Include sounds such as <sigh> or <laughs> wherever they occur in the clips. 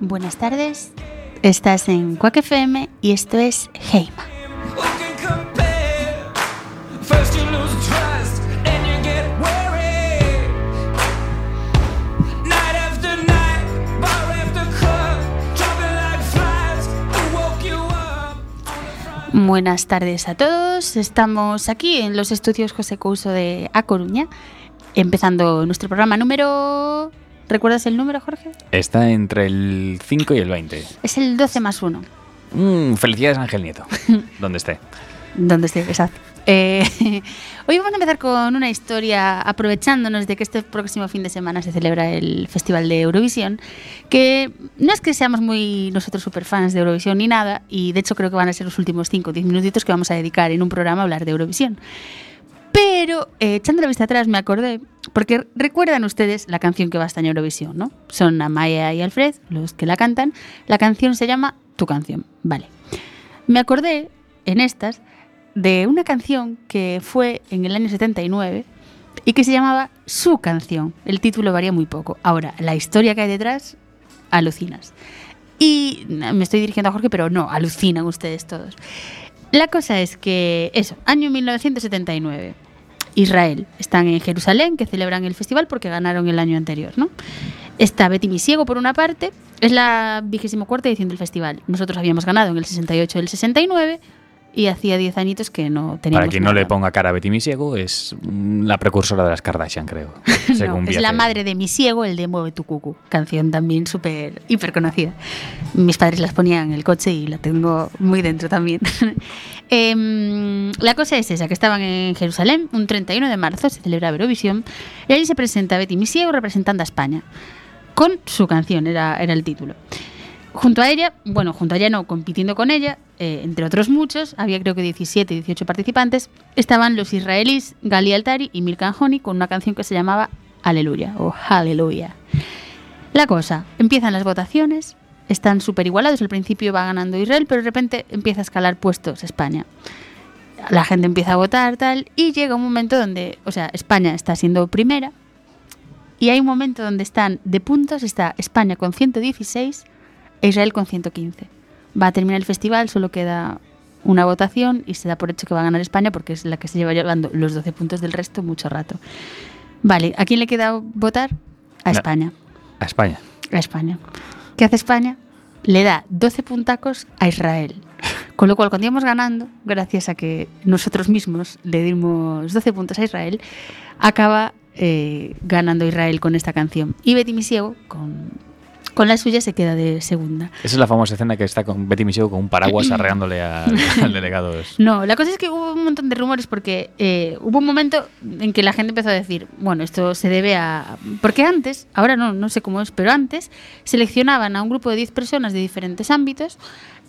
Buenas tardes, estás en Quack FM y esto es Heima. Buenas tardes a todos. Estamos aquí en los estudios José Couso de A Coruña, empezando nuestro programa número... ¿Recuerdas el número, Jorge? Está entre el 5 y el 20. Es el 12 más 1. Mm, felicidades, Ángel Nieto. <laughs> donde esté. Donde esté, exacto. Eh, <laughs> hoy vamos a empezar con una historia aprovechándonos de que este próximo fin de semana se celebra el Festival de Eurovisión, que no es que seamos muy nosotros super fans de Eurovisión ni nada, y de hecho creo que van a ser los últimos 5 o 10 minutitos que vamos a dedicar en un programa a hablar de Eurovisión. Pero eh, echando la vista atrás me acordé, porque recuerdan ustedes la canción que va en Eurovisión, ¿no? Son Amaya y Alfred los que la cantan. La canción se llama Tu canción, vale. Me acordé en estas de una canción que fue en el año 79 y que se llamaba Su canción. El título varía muy poco. Ahora, la historia que hay detrás, alucinas. Y me estoy dirigiendo a Jorge, pero no, alucinan ustedes todos. La cosa es que, eso, año 1979. Israel. Están en Jerusalén, que celebran el festival porque ganaron el año anterior, ¿no? Está Betty Misiego, por una parte, es la vigésimo cuarta edición del festival. Nosotros habíamos ganado en el 68 y el 69, y hacía 10 añitos que no teníamos Para quien no nada. le ponga cara a Betty Misiego, es la precursora de las Kardashian, creo. <laughs> No, es la madre de mi ciego, el de Mueve tu cucu, canción también súper, hiper conocida. Mis padres las ponían en el coche y la tengo muy dentro también. <laughs> Em, la cosa es esa, que estaban en Jerusalén, un 31 de marzo se celebra Eurovisión, y allí se presenta Betty mi ciego representando a España, con su canción, era, era el título. Junto a ella, bueno, junto a ella no, compitiendo con ella, eh, entre otros muchos, había creo que 17, 18 participantes, estaban los israelíes Gali Altari y Milkan Honey con una canción que se llamaba Aleluya o Hallelujah. La cosa, empiezan las votaciones, están súper igualados, al principio va ganando Israel, pero de repente empieza a escalar puestos España. La gente empieza a votar, tal, y llega un momento donde, o sea, España está siendo primera, y hay un momento donde están de puntos, está España con 116 e Israel con 115. Va a terminar el festival, solo queda una votación y se da por hecho que va a ganar España porque es la que se lleva llevando los 12 puntos del resto mucho rato. Vale, ¿a quién le queda votar? A No. España. A España. A España. ¿Qué hace España? Le da 12 puntacos a Israel. Con lo cual, cuando íbamos ganando, gracias a que nosotros mismos le dimos 12 puntos a Israel, acaba eh, ganando Israel con esta canción. Y Betty Misiego, con, con la suya, se queda de segunda. Esa es la famosa escena que está con Betty Misiego con un paraguas <clears throat> arreándole al, <laughs> al delegado. No, la cosa es que hubo un montón de rumores porque eh, hubo un momento en que la gente empezó a decir, bueno, esto se debe a... Porque antes, ahora no, no sé cómo es, pero antes seleccionaban a un grupo de 10 personas de diferentes ámbitos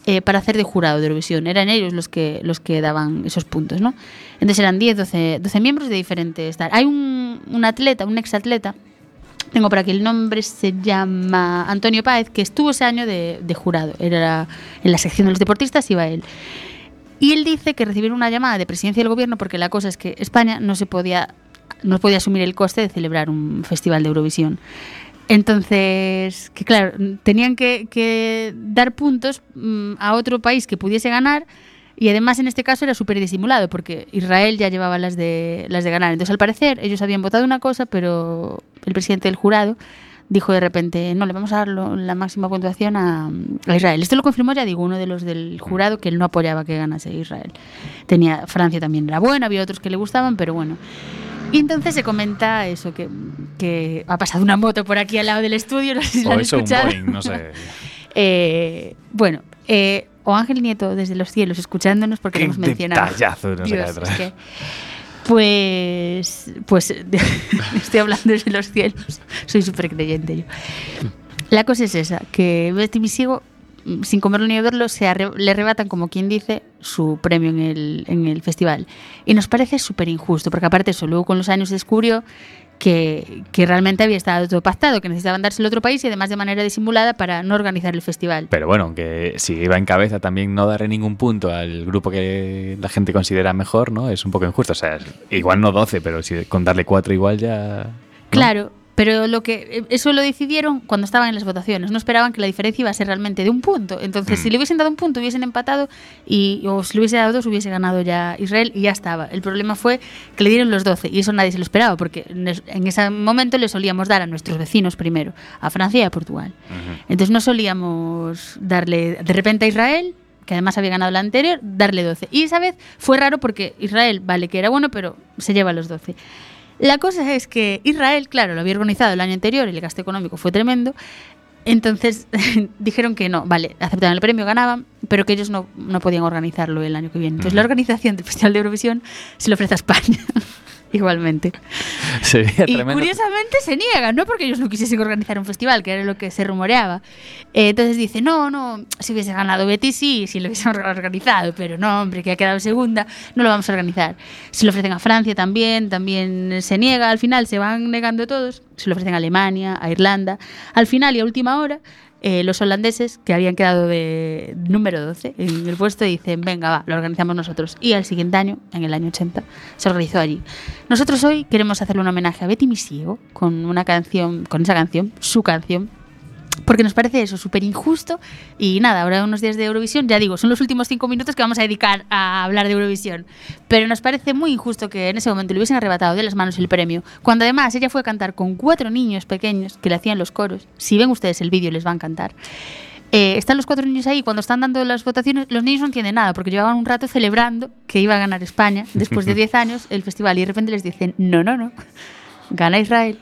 eh, para hacer de jurado de Eurovisión. Eran ellos los que, los que daban esos puntos, ¿no? Entonces eran 10, 12, 12 miembros de diferentes... Hay un, un atleta, un exatleta, tengo por aquí el nombre, se llama Antonio Páez, que estuvo ese año de, de jurado. Era en la sección de los deportistas, iba él. Y él dice que recibieron una llamada de presidencia del gobierno porque la cosa es que España no se podía no podía asumir el coste de celebrar un festival de Eurovisión. Entonces, que claro, tenían que, que dar puntos mm, a otro país que pudiese ganar y además en este caso era súper disimulado porque Israel ya llevaba las de, las de ganar. Entonces al parecer ellos habían votado una cosa, pero el presidente del jurado dijo de repente, no, le vamos a dar lo- la máxima puntuación a, a Israel. Esto lo confirmó, ya digo, uno de los del jurado que él no apoyaba que ganase Israel. Tenía, Francia también era buena, había otros que le gustaban, pero bueno. Y entonces se comenta eso, que, que ha pasado una moto por aquí al lado del estudio, no sé si la han eso, un escuchado. Boeing, no sé. <laughs> Eh, bueno, eh, o Ángel Nieto desde los cielos escuchándonos porque Qué lo hemos mencionado. detallazo Dios, traer. Pues, pues <laughs> estoy hablando desde los cielos. Soy súper creyente yo. La cosa es esa, que mm, sin comerlo ni beberlo, se le arrebatan, como quien dice, su premio en el, en el festival. Y nos parece súper injusto, porque aparte eso, luego con los años descubrió que, que realmente había estado todo pactado, que necesitaban dárselo a otro país y además de manera disimulada para no organizar el festival. Pero bueno, que si iba en cabeza también no darle ningún punto al grupo que la gente considera mejor, ¿no? Es un poco injusto. O sea, igual no 12, pero si con darle 4 igual ya... ¿no? Claro, pero lo que eh, eso lo decidieron cuando estaban en las votaciones. No esperaban que la diferencia iba a ser realmente de un punto. Entonces, Mm. si le hubiesen dado un punto, hubiesen empatado y o si le hubiese dado dos, hubiese ganado ya Israel y ya estaba. El problema fue que le dieron los 12 y eso nadie se lo esperaba porque en es- en ese momento le solíamos dar a nuestros vecinos primero, a Francia y a Portugal. Entonces no solíamos darle de repente a Israel, que además había ganado la anterior, darle 12. Y esa vez fue raro porque Israel, vale que era bueno, pero se lleva los 12. La cosa es que Israel, claro, lo había organizado el año anterior y el gasto económico fue tremendo. Entonces <laughs> dijeron que no, vale, aceptaban el premio, ganaban, pero que ellos no, no podían organizarlo el año que viene. Entonces la organización del Festival de Eurovisión se lo ofrece a España. <laughs> Igualmente. <laughs> Sería Y tremendo. curiosamente se niegan, no porque ellos no quisiesen organizar un festival, que era lo que se rumoreaba. Eh, entonces dice, no, no, si hubiese ganado Betty sí, si lo hubiésemos <laughs> organizado, pero no, hombre, que ha quedado segunda, no lo vamos a organizar. Se lo ofrecen a Francia también, también se niega, al final se van negando todos, se lo ofrecen a Alemania, a Irlanda. Al final y a última hora, eh, los holandeses, que habían quedado de número 12 en el puesto, dicen, venga, va, lo organizamos nosotros. Y al siguiente año, en el año 80, se organizó allí. Nosotros hoy queremos hacerle un homenaje a Betty Misiego con una canción, con esa canción, su canción, porque nos parece eso súper injusto. Y nada, ahora unos días de Eurovisión, ya digo, son los últimos cinco minutos que vamos a dedicar a hablar de Eurovisión. Pero nos parece muy injusto que en ese momento le hubiesen arrebatado de las manos el premio, cuando además ella fue a cantar con cuatro niños pequeños que le hacían los coros. Si ven ustedes el vídeo, les va a encantar. Eh, están los cuatro niños ahí, cuando están dando las votaciones, los niños no entienden nada, porque llevaban un rato celebrando que iba a ganar España después de <laughs> 10 años el festival, y de repente les dicen, no, no, no, gana Israel.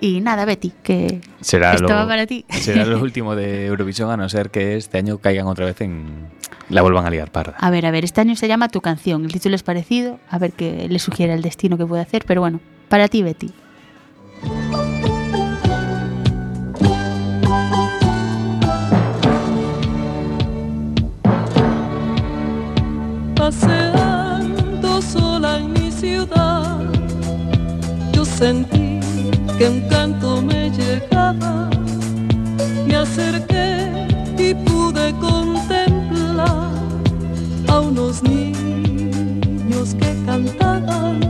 Y nada, Betty, que Será esto lo, va para ti. será lo <laughs> último de Eurovisión, a no ser que este año caigan otra vez en... La vuelvan a liar parda. A ver, a ver, este año se llama Tu canción, el título es parecido, a ver qué le sugiere el destino que puede hacer, pero bueno, para ti, Betty. Paseando sola en mi ciudad, yo sentí que un canto me llegaba. Me acerqué y pude contemplar a unos niños que cantaban.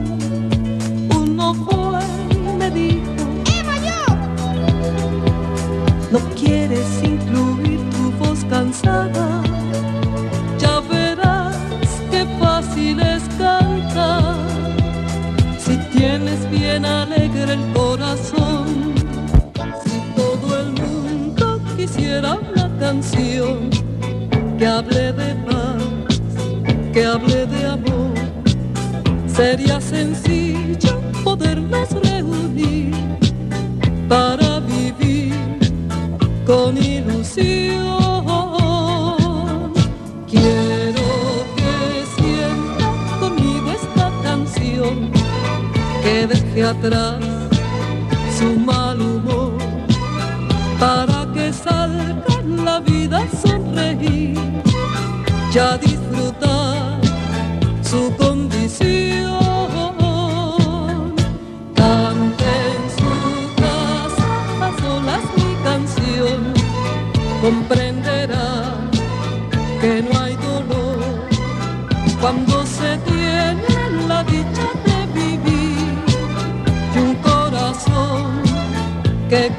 Uno fue y me dijo: No quieres incluir tu voz cansada. Ya verás qué fácil es cantar si tienes bien alegre el quisiera una canción que hable de paz, que hable de amor, sería sencillo podernos reunir para vivir con ilusión. Quiero que sienta conmigo esta canción que deje atrás su mal humor para que salga en la vida sonreír ya disfrutar su condición. Cante en su casa solas mi canción, comprenderá que no hay dolor cuando se tiene la dicha de vivir. Y un corazón que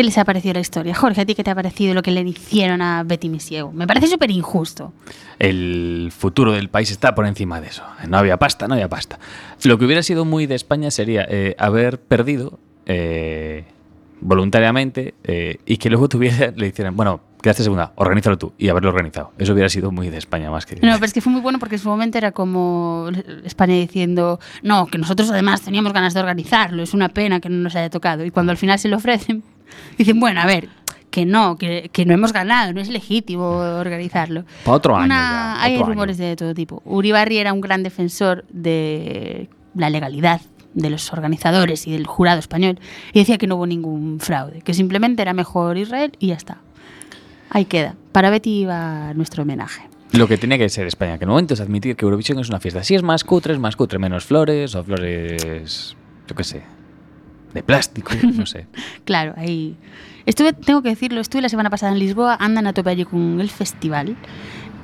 ¿qué les ha parecido la historia? Jorge, ¿a ti qué te ha parecido lo que le hicieron a Betty Misiego? Me parece súper injusto. El futuro del país está por encima de eso. No había pasta, no había pasta. Lo que hubiera sido muy de España sería eh, haber perdido eh, voluntariamente eh, y que luego tuviera, <laughs> le hicieran, bueno, quedaste segunda, organízalo tú y haberlo organizado. Eso hubiera sido muy de España más que... No, pero es que fue muy bueno porque en su momento era como España diciendo, no, que nosotros además teníamos ganas de organizarlo, es una pena que no nos haya tocado. Y cuando al final se lo ofrecen, <laughs> dicen, bueno, a ver, que no, que, que no hemos ganado, no es legítimo organizarlo. Pa' otro año Una- ya, hay otro rumores año. de todo tipo. Uribarri era un gran defensor de la legalidad de los organizadores y del jurado español y decía que no hubo ningún fraude, que simplemente era mejor Israel y ya está. Ahí queda. Para Betty va nuestro homenaje. Lo que tenía que ser España, que en momento es admitir que Eurovisión es una fiesta. Si es más cutre, es más cutre, menos flores o flores, yo qué sé, de plástico, <laughs> no sé. Claro, ahí. Estuve, tengo que decirlo, estuve la semana pasada en Lisboa, andan a tope allí con el festival,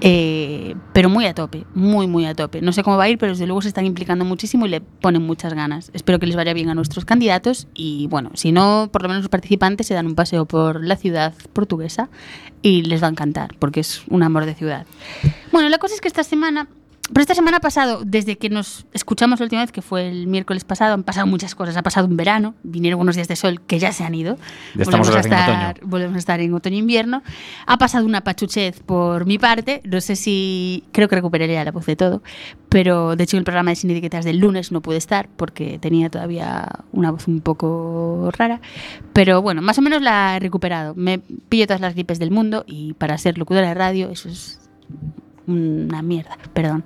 eh, pero muy a tope, muy, muy a tope. No sé cómo va a ir, pero desde luego se están implicando muchísimo y le ponen muchas ganas. Espero que les vaya bien a nuestros candidatos y, bueno, si no, por lo menos los participantes se dan un paseo por la ciudad portuguesa y les va a encantar, porque es un amor de ciudad. Bueno, la cosa es que esta semana pero esta semana ha pasado, desde que nos escuchamos la última vez, que fue el miércoles pasado, han pasado muchas cosas. Ha pasado un verano, vinieron unos días de sol que ya se han ido. Ya volvemos, a en estar, otoño. volvemos a estar en otoño-invierno. Ha pasado una pachuchez por mi parte. No sé si. Creo que recuperaré la voz de todo. Pero de hecho, en el programa de Sin Etiquetas del lunes no pude estar porque tenía todavía una voz un poco rara. Pero bueno, más o menos la he recuperado. Me pillo todas las gripes del mundo y para ser locutora de radio, eso es una mierda, perdón.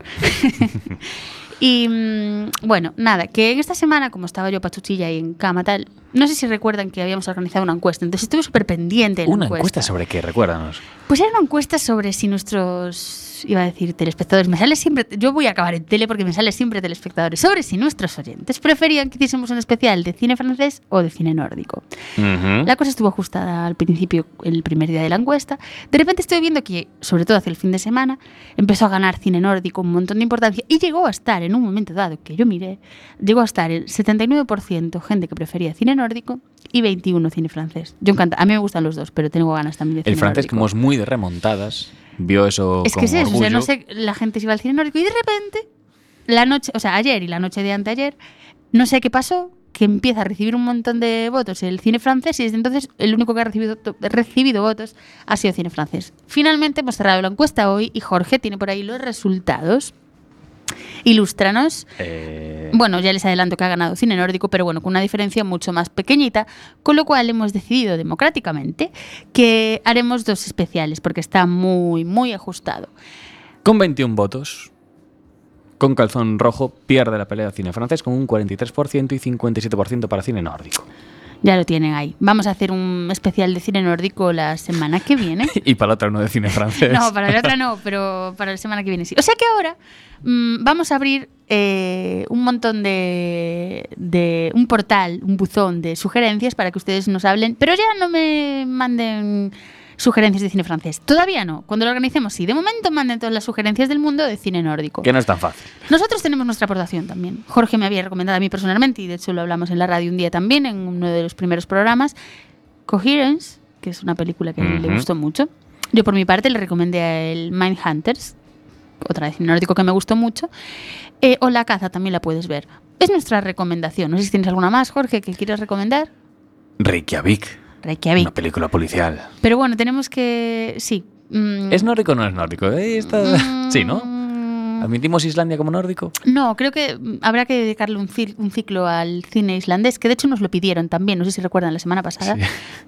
<laughs> y mm, bueno, nada, que en esta semana, como estaba yo pachuchilla y en cama tal, no sé si recuerdan que habíamos organizado una encuesta, entonces estuve súper pendiente de la Una encuesta. encuesta sobre qué, recuérdanos. Pues era una encuesta sobre si nuestros, iba a decir telespectadores, me sale siempre, yo voy a acabar en tele porque me sale siempre telespectadores, sobre si nuestros oyentes preferían que hiciésemos un especial de cine francés o de cine nórdico. Ujú. La cosa estuvo ajustada al principio, el primer día de la encuesta. De repente estoy viendo que, sobre todo hacia el fin de semana, empezó a ganar cine nórdico un montón de importancia y llegó a estar en un momento dado que yo miré, llegó a estar el 79% gente que prefería cine nórdico y 21 cine francés. Yo encanta, a mí me gustan los dos, pero tengo ganas también de cine El francés, nórdico. como es muy de remontadas, vio eso Es con que es eso, o sea, no sé, la gente se iba al cine nórdico y de repente, la noche, o sea, ayer y la noche de anteayer, no sé qué pasó, que empieza a recibir un montón de votos el cine francés y desde entonces el único que ha recibido, recibido votos ha sido cine francés. Finalmente hemos cerrado la encuesta hoy y Jorge tiene por ahí los resultados. Ilústranos. Eh, Bueno, ya les adelanto que ha ganado cine nórdico, pero bueno, con una diferencia mucho más pequeñita, con lo cual hemos decidido democráticamente que haremos dos especiales, porque está muy, muy ajustado. Con 21 votos, con calzón rojo, pierde la pelea de cine francés con un 43% y 57% para cine nórdico. Ya lo tienen ahí. Vamos a hacer un especial de cine nórdico la semana que viene. <laughs> Y para la otra uno de cine <laughs> francés. No, para la otra no, pero para la semana que viene sí. O sea que ahora mm, vamos a abrir eh, un montón de, de. un portal, un buzón de sugerencias para que ustedes nos hablen, pero ya no me manden sugerencias de cine francés. Todavía no. Cuando lo organicemos, sí. De momento manden todas las sugerencias del mundo de cine nórdico. Que no es tan fácil. Nosotros tenemos nuestra aportación también. Jorge me había recomendado a mí personalmente, y de hecho lo hablamos en la radio un día también, en uno de los primeros programas, Coherence, que es una película que a él le Ujú. gustó mucho. Yo por mi parte le recomendé a él Mindhunters, otra de cine nórdico que me gustó mucho. Eh, o La caza también la puedes ver. Es nuestra recomendación. No sé si tienes alguna más, Jorge, que quieras recomendar. Reykjavik. Reykjavik. Una película policial. Pero bueno, tenemos que... Sí. mm, ¿Es nórdico o no es nórdico? Eh, está- mm, <laughs> Sí, ¿no? ¿Admitimos Islandia como nórdico? No, creo que habrá que dedicarle un, un ciclo al cine islandés, que de hecho nos lo pidieron también, no sé si recuerdan la semana pasada, Sí.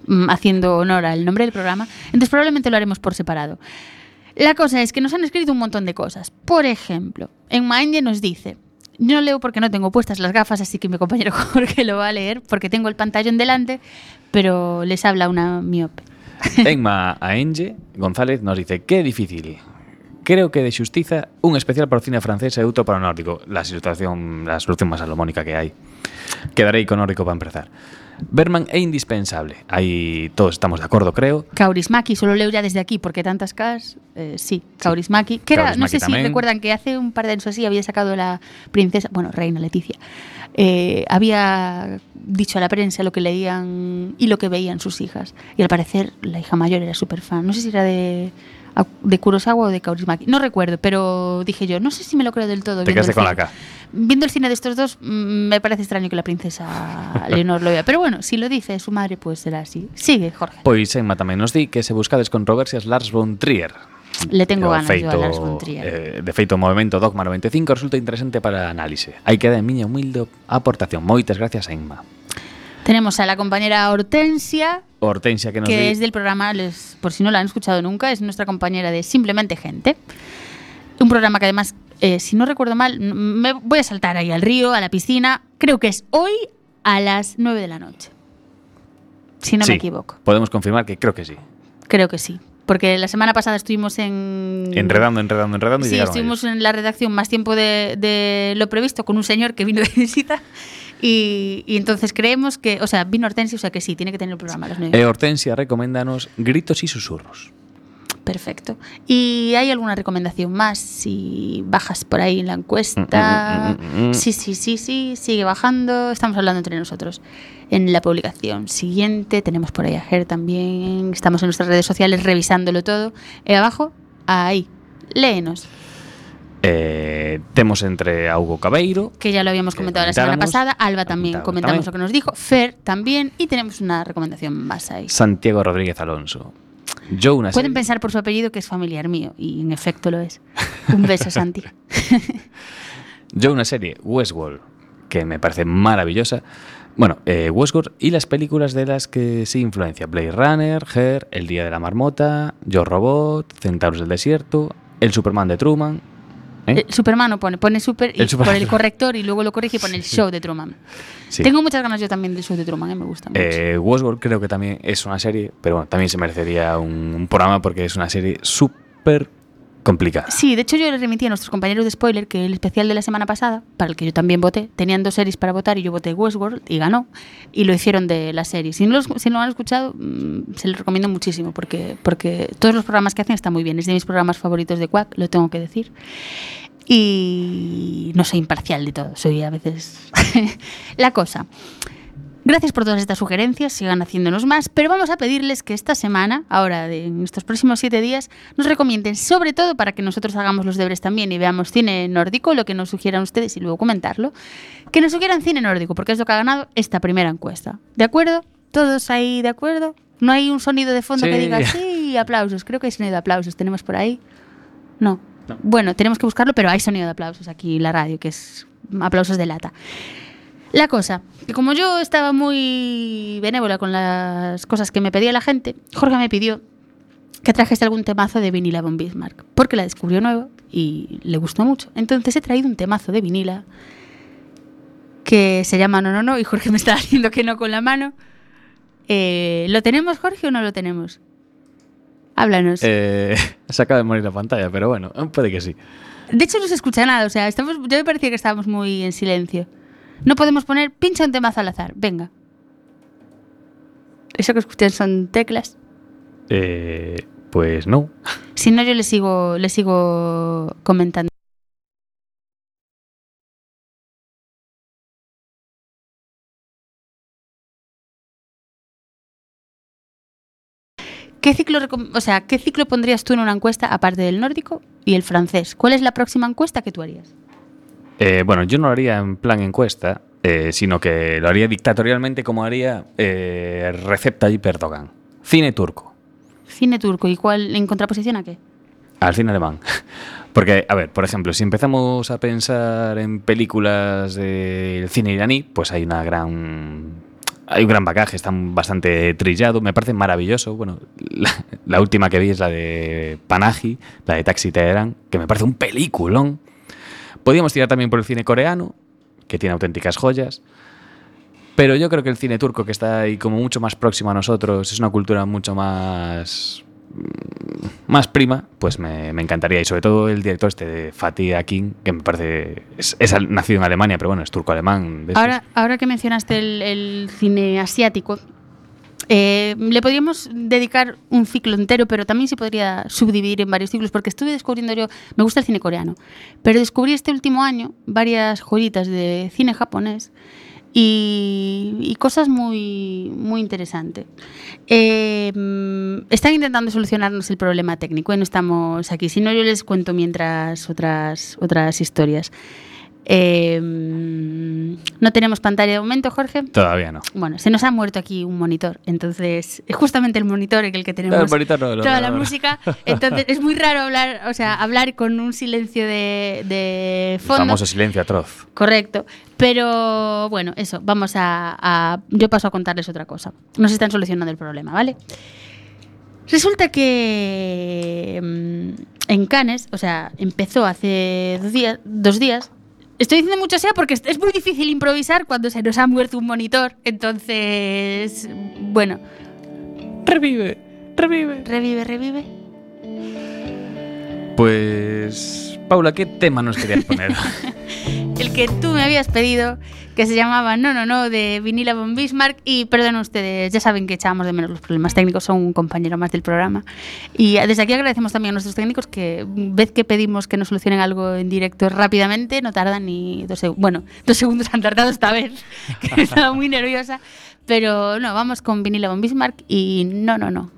mm, haciendo honor al nombre del programa. Entonces probablemente lo haremos por separado. La cosa es que nos han escrito un montón de cosas. Por ejemplo, en Mindie nos dice, no leo porque no tengo puestas las gafas, así que mi compañero <laughs> Jorge lo va a leer porque tengo el pantallón delante, pero les habla una miope. <laughs> Enma Aenge González nos dice Qué difícil Creo que de xustiza un especial para o cine francés e outro para o nórdico La situación, la solución máis salomónica que hai Quedaré iconórico para empezar. Berman é indispensable. Aí todos estamos de acordo, creo. Kaurismäki, solo leo ya desde aquí porque tantas cas, eh, sí, Kaurismäki, que era, no sé si recuerdan que hace un par de años así había sacado la princesa, bueno, reina Leticia, eh, había dicho a la prensa lo que leían y lo que veían sus hijas. Y al parecer la hija mayor era súper fan. No sé si era de, de Kurosawa o de Kaurismäki, no recuerdo, pero dije yo, no sé si me lo creo del todo. Te viendo quedaste el con la cine. K. Viendo el cine de estos dos, mm, me parece extraño que la princesa <laughs> Leonor lo vea. Pero bueno, si lo dice su madre, pues será así. Sigue, Jorge. Pois Emma tamén nos di que se buscades controversias Lars von Trier. Le tengo ganas yo a Lars von Trier. eh, de feito o movimento Dogma 95 resulta interesante para a análise. Aí queda en miña humilde aportación. Moitas gracias, Emma. Tenemos a la compañera Hortensia, Hortensia que nos que di... es del programa, les- por si no la han escuchado nunca, es nuestra compañera de Simplemente Gente. Un programa que además, eh, si no recuerdo mal, me voy a saltar ahí al río, a la piscina. Creo que es hoy a las 9 de la noche. Si no Sí, me equivoco. Podemos confirmar que creo que sí. Creo que sí. Porque la semana pasada estuvimos en... Enredando, enredando, enredando y Sí, llegaron estuvimos ellos. en la redacción más tiempo de, de lo previsto con un señor que vino de <laughs> visita y, y entonces creemos que, o sea, vino Hortensia, o sea que sí, tiene que tener el programa a las nueve. E Hortensia recoméndanos gritos y susurros. Perfecto. ¿Y hay alguna recomendación más? Si bajas por ahí en la encuesta. Mm, mm, mm. Sí, sí, sí, sí, sigue bajando. Estamos hablando entre nosotros. En la publicación siguiente tenemos por ahí a Ger también. Estamos en nuestras redes sociales revisándolo todo. Y abajo, ahí, léenos. Eh, temos entre a Hugo Cabeiro, Que ya lo habíamos comentado la semana pasada. Alba también Comentamos comentamos también. lo que nos dijo. Fer también. Y tenemos una recomendación más ahí. Santiago Rodríguez Alonso. Yo una Pueden pensar por su apellido que es familiar mío. Y en efecto lo es. Un beso, Santi. <laughs> Yo una serie, Westworld, que me parece maravillosa. Bueno, eh, Westworld y las películas de las que se influencia. Blade Runner, Her, El Día de la Marmota, Yo Robot, Centauros del Desierto, El Superman de Truman. ¿Eh? Eh, Superman no pone, pone super y Superman. por el corrector y luego lo corrige y pone el show de Truman. Sí. Tengo muchas ganas yo también del show de Truman, eh, me gusta mucho. Eh, Westworld creo que también es una serie, pero bueno, también se merecería un, un programa porque es una serie súper complicada. Sí, de hecho yo le remití a nuestros compañeros de spoiler que el especial de la semana pasada, para el que yo también voté, tenían dos series para votar y yo voté Westworld y ganó y lo hicieron de la serie. Si no, los- lo han escuchado, mm, se los recomiendo muchísimo porque, porque todos los programas que hacen están muy bien. Es de mis programas favoritos de Quack, lo tengo que decir. Y no soy imparcial de todo, soy a veces <laughs> la cosa. Gracias por todas estas sugerencias, sigan haciéndonos más, pero vamos a pedirles que esta semana, ahora de, en estos próximos siete días, nos recomienden, sobre todo para que nosotros hagamos los deberes también y veamos cine nórdico, lo que nos sugieran ustedes y luego comentarlo, que nos sugieran cine nórdico, porque es lo que ha ganado esta primera encuesta. ¿De acuerdo? ¿Todos ahí de acuerdo? ¿No hay un sonido de fondo que Sí. diga <laughs> sí, aplausos? Creo que hay sonido de aplausos. ¿Tenemos por ahí? No. No. Bueno, tenemos que buscarlo, pero hay sonido de aplausos aquí en la radio, que es aplausos de lata. La cosa, que como yo estaba muy benévola con las cosas que me pedía la gente, Jorge me pidió que trajese algún temazo de Vinila von Bismarck, porque la descubrió nuevo y le gustó mucho. Entonces he traído un temazo de vinila que se llama No, no, no, y Jorge me está <laughs> haciendo que no con la mano. Eh, ¿Lo tenemos, Jorge, o no lo tenemos? Háblanos. Eh, <laughs> se acaba de morir la pantalla, pero bueno, puede que sí. De hecho, no se escucha nada. O sea, estamos, yo me parecía que estábamos muy en silencio. No podemos poner pincha un temazo al azar. Venga. Eso que escuchan son teclas. Eh, pues no. <laughs> Si no, yo le sigo, le sigo comentando. ¿Qué ciclo, o sea, ¿Qué ciclo pondrías tú en una encuesta aparte del nórdico y el francés? ¿Cuál es la próxima encuesta que tú harías? Eh, bueno, yo no lo haría en plan encuesta, eh, sino que lo haría dictatorialmente como haría eh, Recep Tayyip Erdogan. Cine turco, Cine turco. ¿Y cuál en contraposición a qué? al cine alemán. <laughs> Porque, a ver, por ejemplo, si empezamos a pensar en películas del cine iraní, pues hay una gran... Hay un gran bagaje, está bastante trillado, me parece maravilloso. Bueno, la, la última que vi es la de Panahi, la de Taxi Teherán, que me parece un peliculón. Podríamos tirar también por el cine coreano, que tiene auténticas joyas. Pero yo creo que el cine turco, que está ahí como mucho más próximo a nosotros, es una cultura mucho más mm, más prima, pues me, encantaría. Y sobre todo el director este de Fatih Akin, que me parece. Es, nacido en Alemania, pero bueno, es turco-alemán. Ahora, ahora que mencionaste el cine asiático, eh, le podríamos dedicar un ciclo entero, pero también se podría subdividir en varios ciclos, porque estuve descubriendo yo, me gusta el cine coreano, pero descubrí este último año varias joyitas de cine japonés y, cosas muy, muy interesantes. Eh, están intentando solucionarnos el problema técnico y no estamos aquí. Si no, yo les cuento mientras otras, otras historias. Eh, mm, no tenemos pantalla de momento, Jorge. Todavía no. Bueno, se nos ha muerto aquí un monitor, entonces es justamente el monitor en el que tenemos El monitor no, el toda la música. Entonces es muy raro hablar, o sea, hablar con un silencio de, de fondo. Famoso silencio atroz. Correcto. Pero bueno, eso, vamos a, a- Yo paso a contarles otra cosa. Nos están solucionando el problema, ¿vale? Resulta que mm, en Cannes, o sea, empezó hace dos días, dos días. Estoy diciendo mucho sea porque es- muy difícil improvisar cuando se nos ha muerto un monitor. Entonces, bueno, Revive, revive. revive, revive. Pues, Paula, ¿qué tema nos querías <laughs> poner? el que tú me habías pedido, que se llamaba No, no, no, de Vinila von Bismarck. Y perdón ustedes, ya saben que echábamos de menos los problemas técnicos, son un compañero más del programa. Y desde aquí agradecemos también a nuestros técnicos que, vez que pedimos que nos solucionen algo en directo rápidamente, no tardan ni dos segundos. Bueno, <laughs> dos segundos han tardado esta vez, que estaba muy nerviosa. Pero no, vamos con Vinila von Bismarck y No, no, no.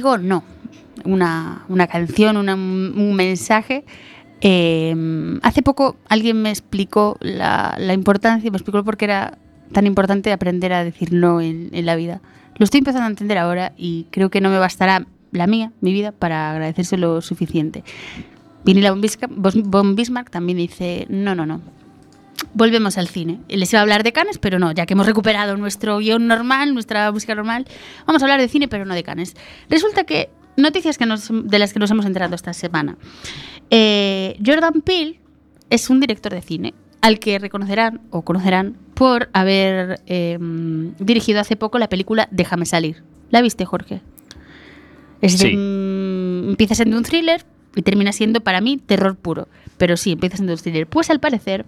Digo no. Una, una canción, un mensaje. Eh, hace poco alguien me explicó la, la importancia, me explicó por qué era tan importante aprender a decir no en, la vida. Lo estoy empezando a entender ahora y creo que no me bastará la mía, mi vida, para agradecerse lo suficiente. Vinila von Bismarck también dice no, no, no. Volvemos al cine. Les iba a hablar de Cannes, pero no, ya que hemos recuperado nuestro guion normal, nuestra música normal, vamos a hablar de cine, pero no de Cannes. Resulta que noticias que nos- de las que nos hemos enterado esta semana. Eh, Jordan Peele es un director de cine al que reconocerán o conocerán por haber eh, dirigido hace poco la película Déjame salir. ¿La viste, Jorge? Es de- Sí. empieza siendo un thriller y termina siendo para mí terror puro. Pero sí, empieza siendo un thriller. Pues al parecer,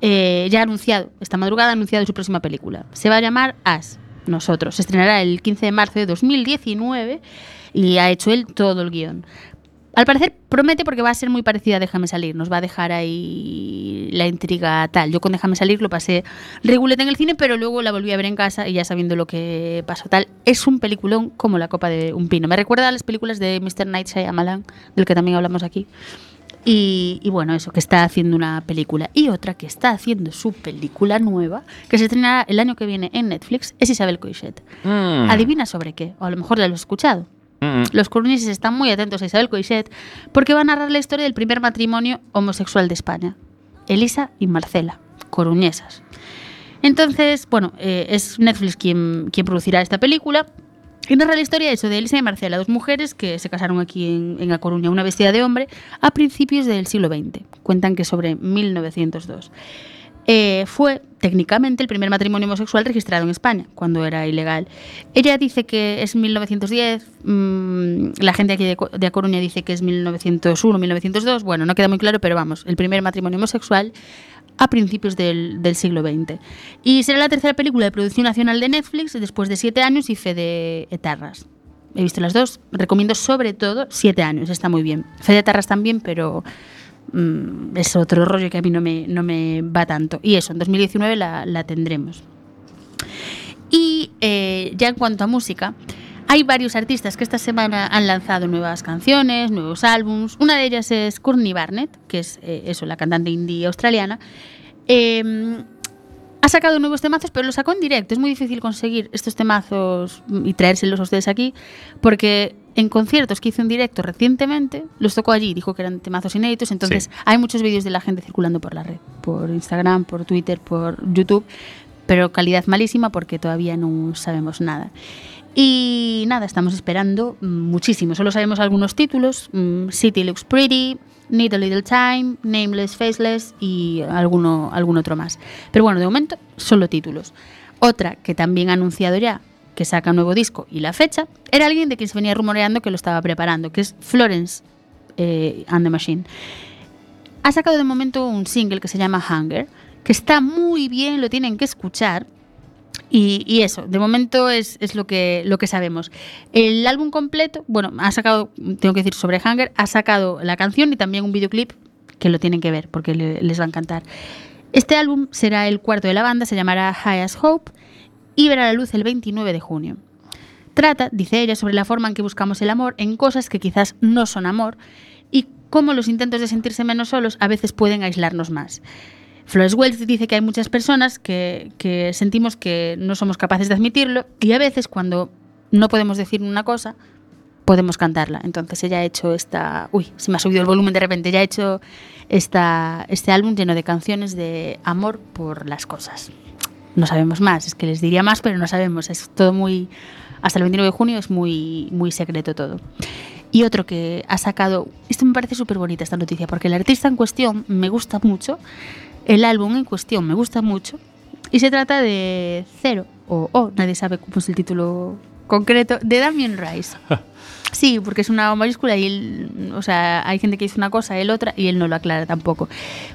eh, ya ha anunciado, esta madrugada ha anunciado su próxima película. Se va a llamar As, nosotros. Se estrenará el 15 de marzo de 2019 y ha hecho él todo el guion. Al parecer promete porque va a ser muy parecida a Déjame salir, nos va a dejar ahí la intriga tal. Yo con Déjame salir lo pasé regulete en el cine, pero luego la volví a ver en casa y ya sabiendo lo que pasó tal. Es un peliculón como la copa de un pino. Me recuerda a las películas de Mr. Night Shyamalan, del que también hablamos aquí. Y, y bueno, eso, que está haciendo una película. Y otra que está haciendo su película nueva, que se estrenará el año que viene en Netflix, es Isabel Coixet. Mm. Adivina sobre qué, o a lo mejor la lo has escuchado. Mm. Los coruñeses están muy atentos a Isabel Coixet porque va a narrar la historia del primer matrimonio homosexual de España, Elisa y Marcela, coruñesas. Entonces, bueno, eh, es Netflix quien, quien producirá esta película y narra la historia eso, de Elisa y Marcela, dos mujeres que se casaron aquí en, en A Coruña, una vestida de hombre, a principios del siglo XX. Cuentan que sobre 1902. Eh, fue técnicamente el primer matrimonio homosexual registrado en España, cuando era ilegal. Ella dice que es 1910, mm, la gente aquí de, de A Coruña dice que es 1901, 1902, bueno, no queda muy claro, pero vamos, el primer matrimonio homosexual a principios del, del siglo XX. Y será la tercera película de producción nacional de Netflix después de siete años y fe de Etarras. He visto las dos, recomiendo sobre todo siete años, está muy bien. Fe de Etarras también, pero mm, es otro rollo que a mí no me, no me va tanto. Y eso, en 2019 la, la tendremos. Y eh, ya en cuanto a música, hay varios artistas que esta semana han lanzado nuevas canciones, nuevos álbums. Una de ellas es Courtney Barnett, que es eh, eso, la cantante indie australiana. Eh, ha sacado nuevos temazos, pero los sacó en directo. Es muy difícil conseguir estos temazos y traérselos a ustedes aquí, porque en conciertos que hizo en directo recientemente, los tocó allí, dijo que eran temazos inéditos. Entonces, Sí. hay muchos vídeos de la gente circulando por la red, por Instagram, por Twitter, por YouTube, pero calidad malísima porque todavía no sabemos nada. Y nada, estamos esperando muchísimo. Solo sabemos algunos títulos: mm, City Looks Pretty, Need a Little Time, Nameless, Faceless y alguno, algún otro más. Pero bueno, de momento, solo títulos. Otra que también ha anunciado ya que saca un nuevo disco y la fecha, era alguien de quien se venía rumoreando que lo estaba preparando, que es Florence eh, and the Machine. Ha sacado de momento un single que se llama Hunger, que está muy bien, lo tienen que escuchar. Y, eso, de momento es, lo, que, sabemos. El álbum completo, bueno, ha sacado, tengo que decir sobre Hunger, ha sacado la canción y también un videoclip que lo tienen que ver porque le- les va a encantar. Este álbum será el cuarto de la banda, se llamará High as Hope y verá la luz el 29 de junio. Trata, dice ella, sobre la forma en que buscamos el amor en cosas que quizás no son amor y cómo los intentos de sentirse menos solos a veces pueden aislarnos más. Flores Welch dice que hay muchas personas que, que sentimos que no somos capaces de admitirlo y a veces cuando no podemos decir una cosa, podemos cantarla. Entonces ella ha hecho esta... Uy, se me ha subido el volumen de repente. Ella ha hecho esta, este álbum lleno de canciones de amor por las cosas. No sabemos más, es que les diría más, pero no sabemos. Es todo muy... Hasta el 29 de junio es muy, muy secreto todo. Y otro que ha sacado... Esto me parece súper bonita esta noticia, porque el artista en cuestión me gusta mucho. El álbum en cuestión me gusta mucho. Y se trata de Cero, o O, nadie sabe cómo es el título concreto, de Damien Rice. Sí, porque es una mayúscula y él, o sea, hay gente que dice una cosa, él otra, y él no lo aclara tampoco.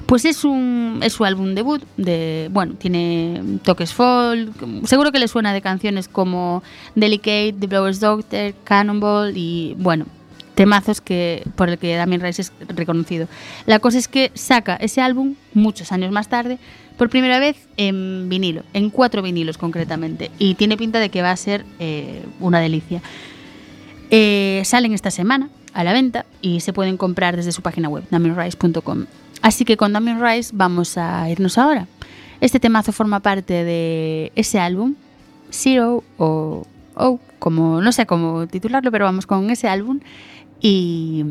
Pues es un es su álbum debut de, bueno, tiene toques folk, seguro que le suena de canciones como Delicate, The Blower's Doctor, Cannonball y bueno, temazos que por el que Damien Rice es reconocido. La cosa es que saca ese álbum muchos años más tarde, por primera vez en vinilo, en cuatro vinilos concretamente, y tiene pinta de que va a ser eh, una delicia. Eh, salen esta semana a la venta y se pueden comprar desde su página web, damienrice.com. Así que con Damien Rice vamos a irnos ahora. Este temazo forma parte de ese álbum, Zero o O, como no sé cómo titularlo, pero vamos con ese álbum. Y,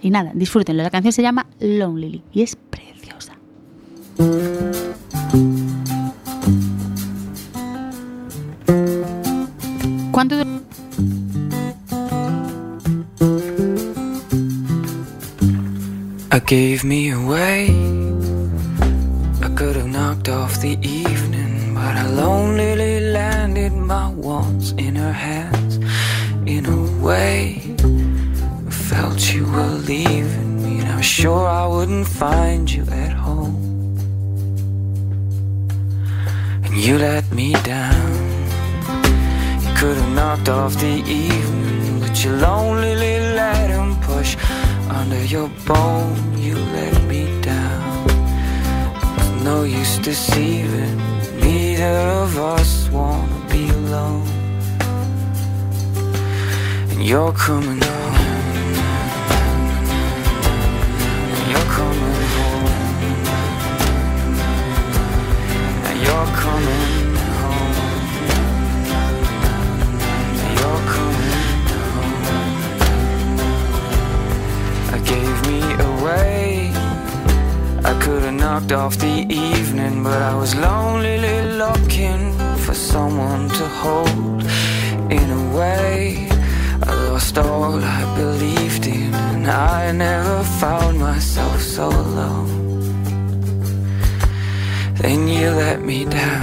y nada, disfrútenlo. La canción se llama Lonely y es preciosa. ¿Cuánto I gave me away. I could have knocked off the evening, but I lonely landed my walls in her hands in a way. Felt you were leaving me, and I was sure I wouldn't find you at home. And you let me down. You could have knocked off the evening, but you lonely let him push under your bone. You let me down. There's no use deceiving. Neither of us wanna be alone. And you're coming. Coming home. You're coming home. You're coming home. I gave me away. I could have knocked off the evening, but I was lonely looking for someone to hold. In a way, lost all I believed in, and I never found myself so alone. Then you let me down.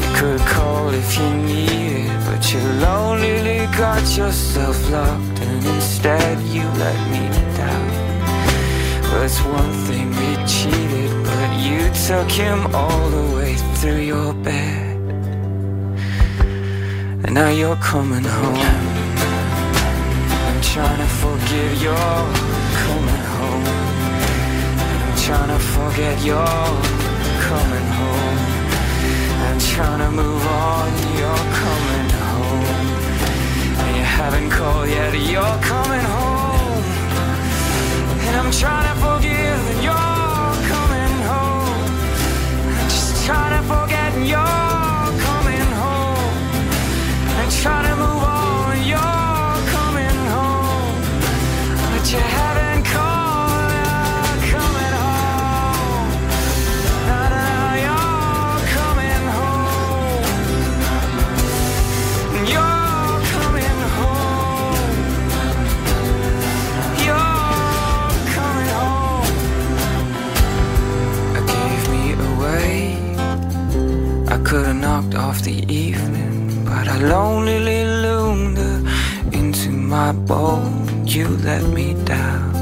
You could call if you needed, but you lonely got yourself locked, and instead you let me down. Well, it's one thing we cheated, but you took him all the way through your bed. And now you're coming home. I'm trying to forgive you're coming home. I'm trying to forget you're coming home. I'm trying to move on, you're coming home. And you haven't called yet, you're coming home. And I'm trying to forgive and you're coming home. I'm just trying to forget and you're knocked off the evening, but I lonely loomed into my bone. You let me down.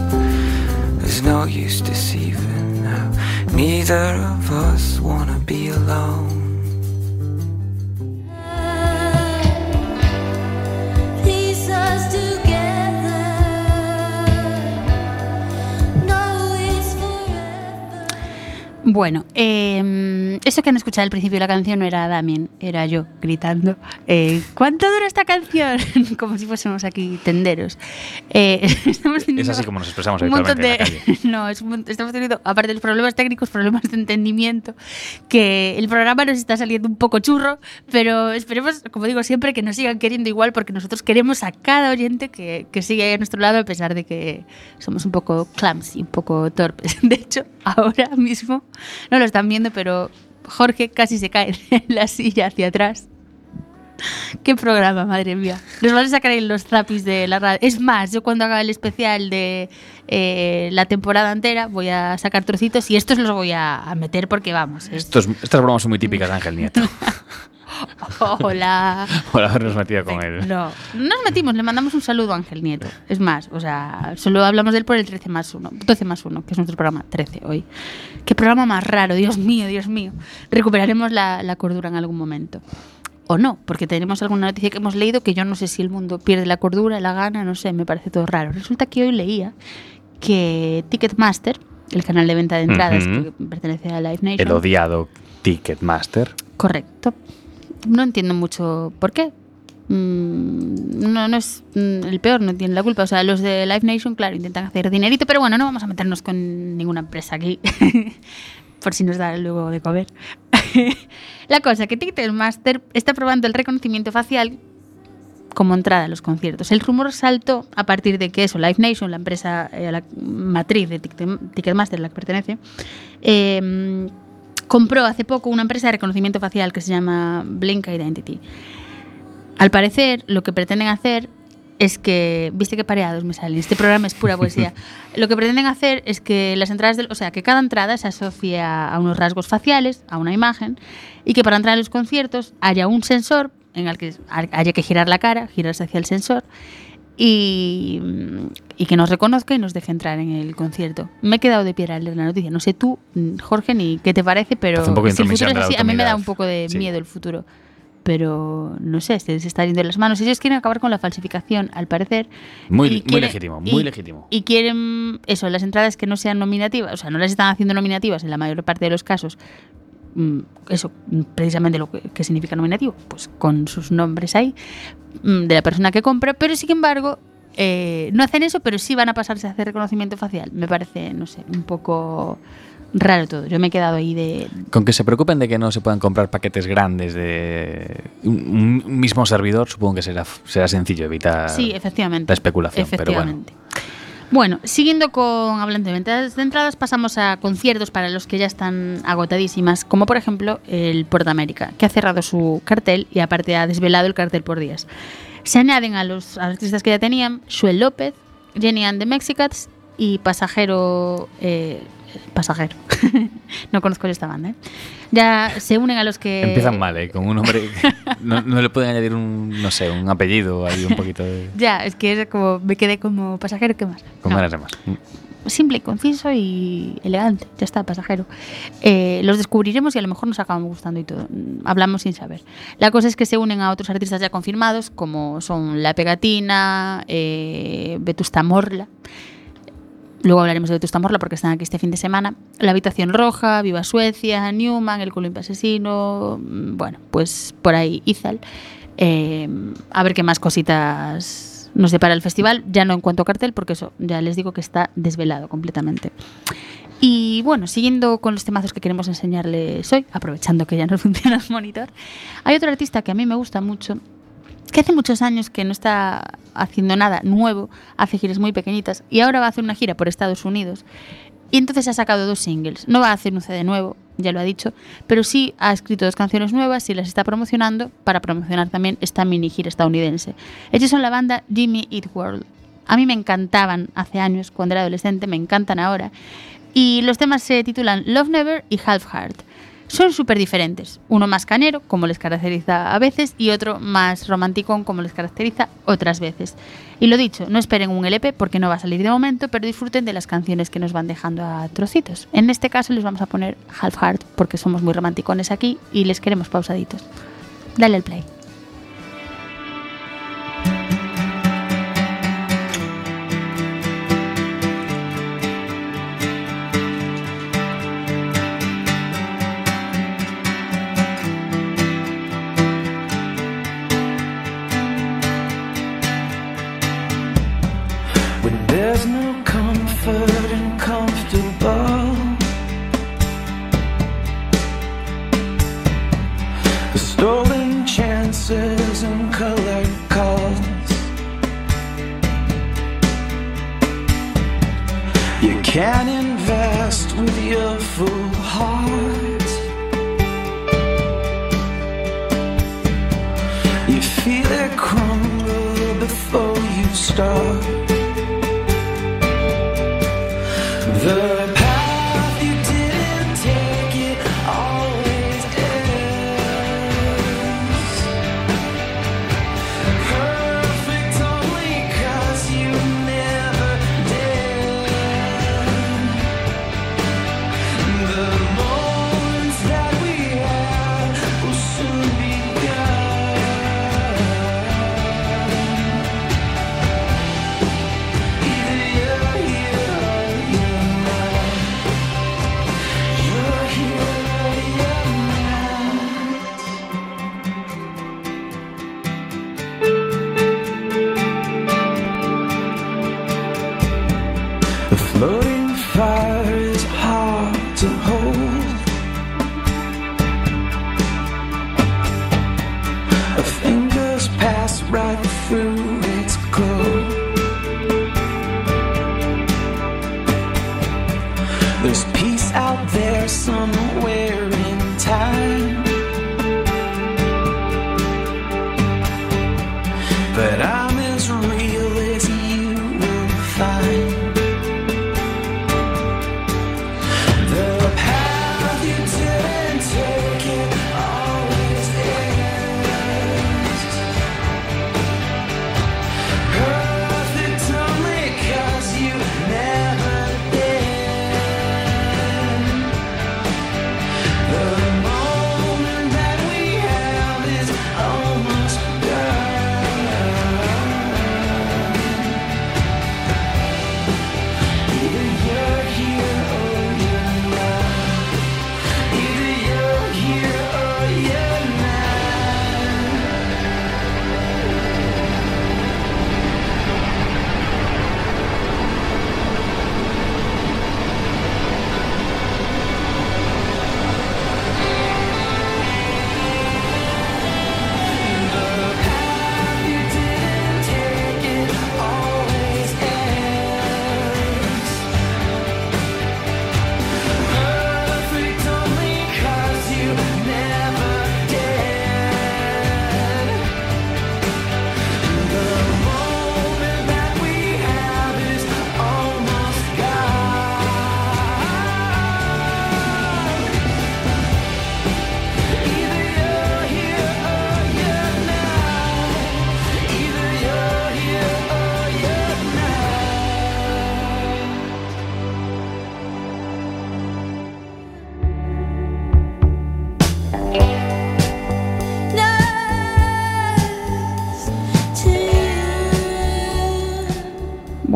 There's no use deceiving now. Neither of us wanna be alone. Bueno, eh, eso que han escuchado al principio de la canción no era Damien, era yo gritando. eh, ¿Cuánto dura esta canción? <laughs> Como si fuésemos aquí tenderos. Eh, <laughs> estamos Es así como nos expresamos habitualmente en la de- <laughs> No, es un estamos teniendo, aparte de los problemas técnicos, problemas de entendimiento, que el programa nos está saliendo un poco churro, pero esperemos, como digo siempre, que nos sigan queriendo igual, porque nosotros queremos a cada oyente que, que sigue ahí a nuestro lado, a pesar de que somos un poco clumsy, un poco torpes. De hecho, ahora mismo, no lo están viendo, pero Jorge casi se cae <laughs> de la silla hacia atrás. ¿Qué programa, madre mía? Nos van a sacar en los zapis de la radio. Es más, yo cuando haga el especial de eh, la temporada entera voy a sacar trocitos y estos los voy a, a meter porque vamos. es- Estos, estas bromas son muy típicas de Ángel Nieto. <laughs> <laughs> Hola. Por habernos metido con él. No, no nos metimos, le mandamos un saludo a Ángel Nieto. Es más, o sea, solo hablamos de él por el 13 más 1, 12 más 1, que es nuestro programa 13 hoy. Qué programa más raro, Dios mío, Dios mío. Recuperaremos la, la cordura en algún momento. O no, porque tenemos alguna noticia que hemos leído que yo no sé si el mundo pierde la cordura, la gana, no sé, me parece todo raro. Resulta que hoy leía que Ticketmaster, el canal de venta de entradas Ujú. que pertenece a Live Nation, El odiado Ticketmaster. Correcto. No entiendo mucho por qué. Mm, No, no es mm, el peor, no tiene la culpa. O sea, los de Live Nation, claro, intentan hacer dinerito, pero bueno, no vamos a meternos con ninguna empresa aquí. <laughs> por si nos da luego de comer. <laughs> la cosa que Ticketmaster está probando el reconocimiento facial como entrada a los conciertos. El rumor saltó a partir de que eso, Live Nation, la empresa, eh, matriz de Ticket- Ticketmaster, la que pertenece, eh, compró hace poco una empresa de reconocimiento facial que se llama Blink Identity. Al parecer, lo que pretenden hacer es que, viste que pareados me salen, este programa es pura poesía. <laughs> Lo que pretenden hacer es que las entradas, del, o sea, que cada entrada se asocie a unos rasgos faciales, a una imagen, y que para entrar a los conciertos haya un sensor en el que haya que girar la cara, girarse hacia el sensor, y, y que nos reconozca y nos deje entrar en el concierto. Me he quedado de piedra al leer la noticia. No sé tú, Jorge, ni qué te parece, pero si el futuro es así, a mí me da un poco de Sí. miedo el futuro. Pero no sé, se les está yendo de las manos. Ellos quieren acabar con la falsificación, al parecer. Muy legítimo, muy legítimo. Y quieren, eso, las entradas que no sean nominativas, o sea, no las están haciendo nominativas en la mayor parte de los casos. Mm, Eso, mm, precisamente lo que, que significa nominativo, pues con sus nombres ahí, mm, de la persona que compra, pero sin embargo, eh, no hacen eso, pero sí van a pasarse a hacer reconocimiento facial. Me parece, no sé, un poco raro todo. Yo me he quedado ahí de, Con que se preocupen de que no se puedan comprar paquetes grandes de un, un mismo servidor, supongo que será, será sencillo evitar Sí, efectivamente. la especulación. Pero bueno, Efectivamente. Bueno, siguiendo con hablando de ventas de entradas, pasamos a conciertos para los que ya están agotadísimas, como por ejemplo el Portamérica, que ha cerrado su cartel y aparte ha desvelado el cartel por días. Se añaden a los artistas que ya tenían Suel López, Jenny and the Mexicats y Pasajero. eh, pasajero. <laughs> no conozco esta banda. ¿eh? Ya se unen a los que. empiezan mal, ¿eh? Con un nombre. <laughs> no, no le pueden añadir un, no sé, un apellido ahí un poquito de. <laughs> Ya, es que es como. Me quedé como pasajero, ¿qué más? Con ganas de más. simple, conciso y elegante. Ya está, pasajero. Eh, los descubriremos y a lo mejor nos acabamos gustando y todo. Mm, Hablamos sin saber. La cosa es que se unen a otros artistas ya confirmados, como son La Pegatina, eh, Vetusta Morla. Luego hablaremos de Vetusta Morla porque están aquí este fin de semana. La Habitación Roja, Viva Suecia, Newman, El Columpio Asesino. mm, Bueno, pues por ahí Izal. Eh, a ver qué más cositas nos depara el festival. Ya no en cuanto cartel, porque eso ya les digo que está desvelado completamente. Y bueno, siguiendo con los temazos que queremos enseñarles hoy, aprovechando que ya no <laughs> funciona el monitor, hay otro artista que a mí me gusta mucho, que hace muchos años que no está haciendo nada nuevo, hace giras muy pequeñitas y ahora va a hacer una gira por Estados Unidos. Y entonces ha sacado dos singles. No va a hacer un CD nuevo, ya lo ha dicho, pero sí ha escrito dos canciones nuevas y las está promocionando para promocionar también esta mini gira estadounidense. Ellos son la banda Jimmy Eat World. A mí me encantaban hace años, cuando era adolescente, me encantan ahora. Y los temas se titulan Love Never y Half Heart. Son súper diferentes. Uno más canero, como les caracteriza a veces, y otro más romanticón, como les caracteriza otras veces. Y lo dicho, no esperen un LP porque no va a salir de momento, pero disfruten de las canciones que nos van dejando a trocitos. En este caso les vamos a poner Half Heart porque somos muy romanticones aquí y les queremos pausaditos. Dale al play.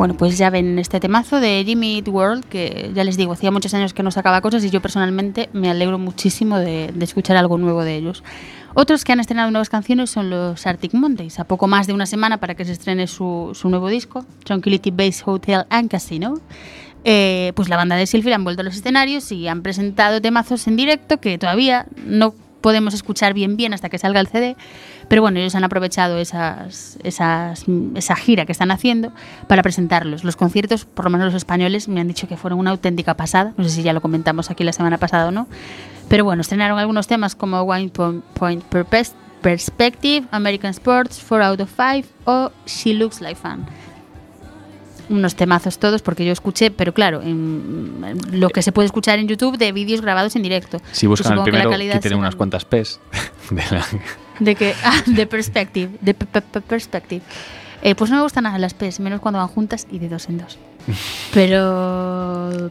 Bueno, pues ya ven este temazo de Jimmy Eat World, que ya les digo, hacía muchos años que no sacaba cosas y yo personalmente me alegro muchísimo de, escuchar algo nuevo de ellos. Otros que han estrenado nuevas canciones son los Arctic Mondays, a poco más de una semana para que se estrene su, nuevo disco, Tranquility Base Hotel and Casino. Eh, pues la banda de Silver han vuelto a los escenarios y han presentado temazos en directo que todavía no podemos escuchar bien bien hasta que salga el CD, pero bueno, ellos han aprovechado esas, esas, esa gira que están haciendo para presentarlos. Los conciertos, por lo menos los españoles, me han dicho que fueron una auténtica pasada, no sé si ya lo comentamos aquí la semana pasada o no, pero bueno, estrenaron algunos temas como One Point, Perspective, American Sports, 4 Out of 5 o She Looks Like Fun unos temazos todos porque yo escuché, pero claro, en, en lo que se puede escuchar en YouTube de vídeos grabados en directo. Si buscan el que la primero, que tienen será- unas cuantas P's. de la- De que, <laughs> ah, de Perspective, de pe- pe- pe- Perspective. Eh, pues no me gustan nada las P's, menos cuando van juntas y de dos en dos. <laughs> Pero...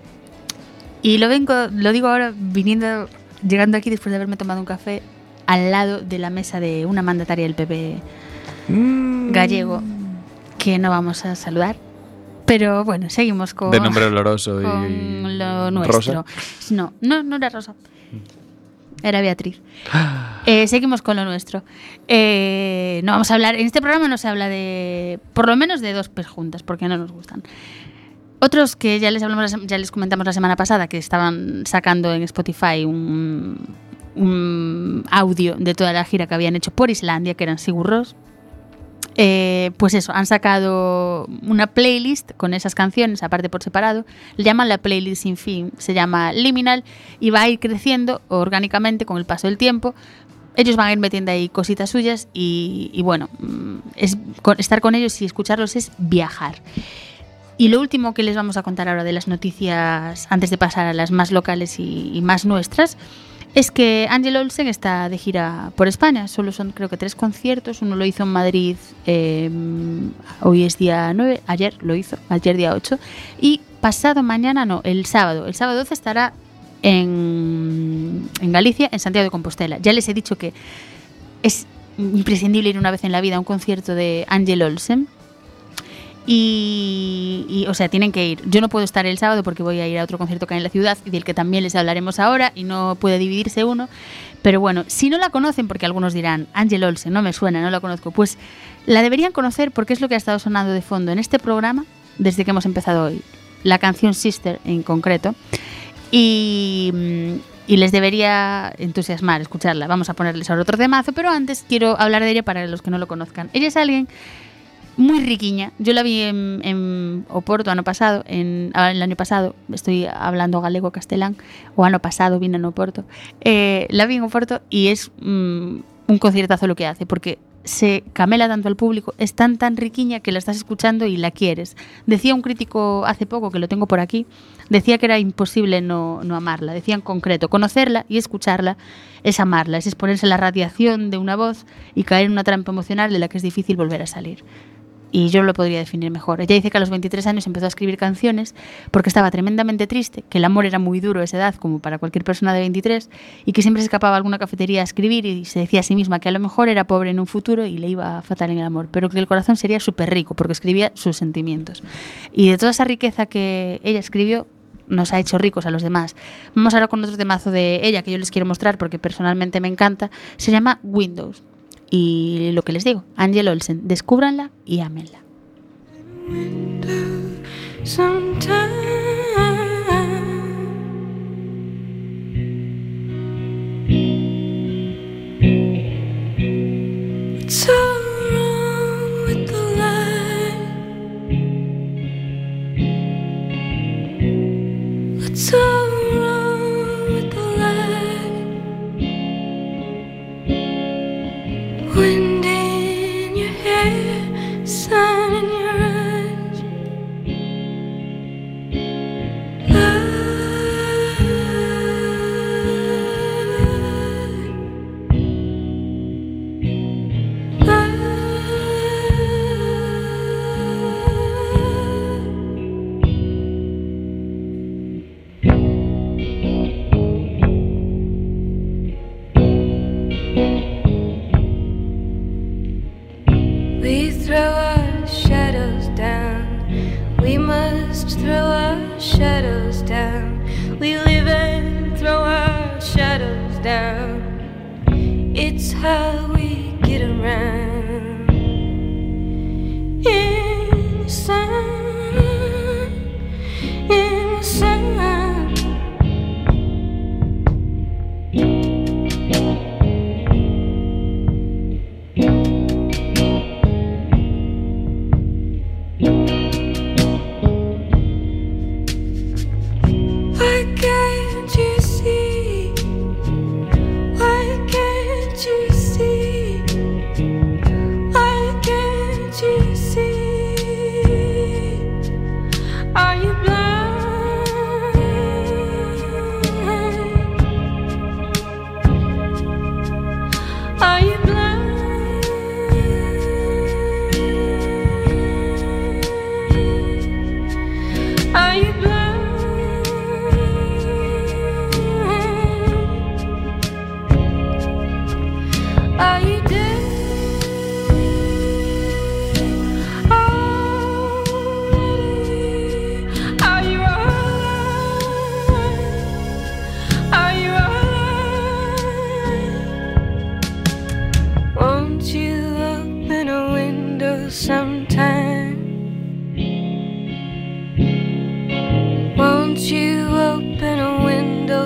Y lo vengo, lo digo ahora viniendo, llegando aquí después de haberme tomado un café al lado de la mesa de una mandataria del PP gallego que no vamos a saludar. Pero bueno, seguimos con, de nombre oloroso y. con lo nuestro. Rosa. No, no, no era Rosa. Era Beatriz. Eh, seguimos con lo nuestro. Eh, no vamos a hablar. En este programa no se habla de. Por lo menos de dos pez juntas, porque no nos gustan. Otros que ya les hablamos, ya les comentamos la semana pasada que estaban sacando en Spotify un, un audio de toda la gira que habían hecho por Islandia, que eran Sigurros. Eh, pues eso, han sacado una playlist con esas canciones, aparte por separado. Le llaman la playlist sin fin, se llama Liminal y va a ir creciendo orgánicamente con el paso del tiempo. Ellos van a ir metiendo ahí cositas suyas y, bueno, mm, es, estar con ellos y escucharlos es viajar. Y lo último que les vamos a contar ahora de las noticias, antes de pasar a las más locales y más nuestras, es que Angel Olsen está de gira por España. Solo son creo que tres conciertos. Uno lo hizo en Madrid, eh, hoy es día 9, ayer lo hizo, ayer día 8. Y pasado mañana, no, el sábado. El sábado 12 estará en Galicia, en Santiago de Compostela. Ya les he dicho que es imprescindible ir una vez en la vida a un concierto de Angel Olsen. Y, y, o sea, tienen que ir. Yo no puedo estar el sábado porque voy a ir a otro concierto que hay en la ciudad y del que también les hablaremos ahora y no puede dividirse uno. Pero bueno, si no la conocen, porque algunos dirán, Angel Olsen, no me suena, no la conozco, pues la deberían conocer porque es lo que ha estado sonando de fondo en este programa desde que hemos empezado hoy. La canción Sister en concreto. Y, mm, y les debería entusiasmar escucharla. Vamos a ponerles ahora otro temazo, pero antes quiero hablar de ella para los que no lo conozcan. Ella es alguien muy riquiña. Yo la vi en, en Oporto ano pasado, en, ah, el año pasado, estoy hablando galego castelán, o ano pasado vine en Oporto. Eh, la vi en Oporto y es mm, un conciertazo lo que hace, porque se camela tanto al público, es tan tan riquiña que la estás escuchando y la quieres. Decía un crítico hace poco, que lo tengo por aquí, decía que era imposible no, no amarla. Decía en concreto, conocerla y escucharla es amarla, es exponerse a la radiación de una voz y caer en una trampa emocional de la que es difícil volver a salir. Y yo lo podría definir mejor. Ella dice que a los 23 años empezó a escribir canciones porque estaba tremendamente triste, que el amor era muy duro a esa edad, como para cualquier persona de 23, y que siempre se escapaba a alguna cafetería a escribir y se decía a sí misma que a lo mejor era pobre en un futuro y le iba fatal en el amor, pero que el corazón sería súper rico porque escribía sus sentimientos. Y de toda esa riqueza que ella escribió, nos ha hecho ricos a los demás. Vamos ahora con otro temazo de ella que yo les quiero mostrar porque personalmente me encanta. Se llama Windows. Y lo que les digo, Angel Olsen, descúbranla y ámenla.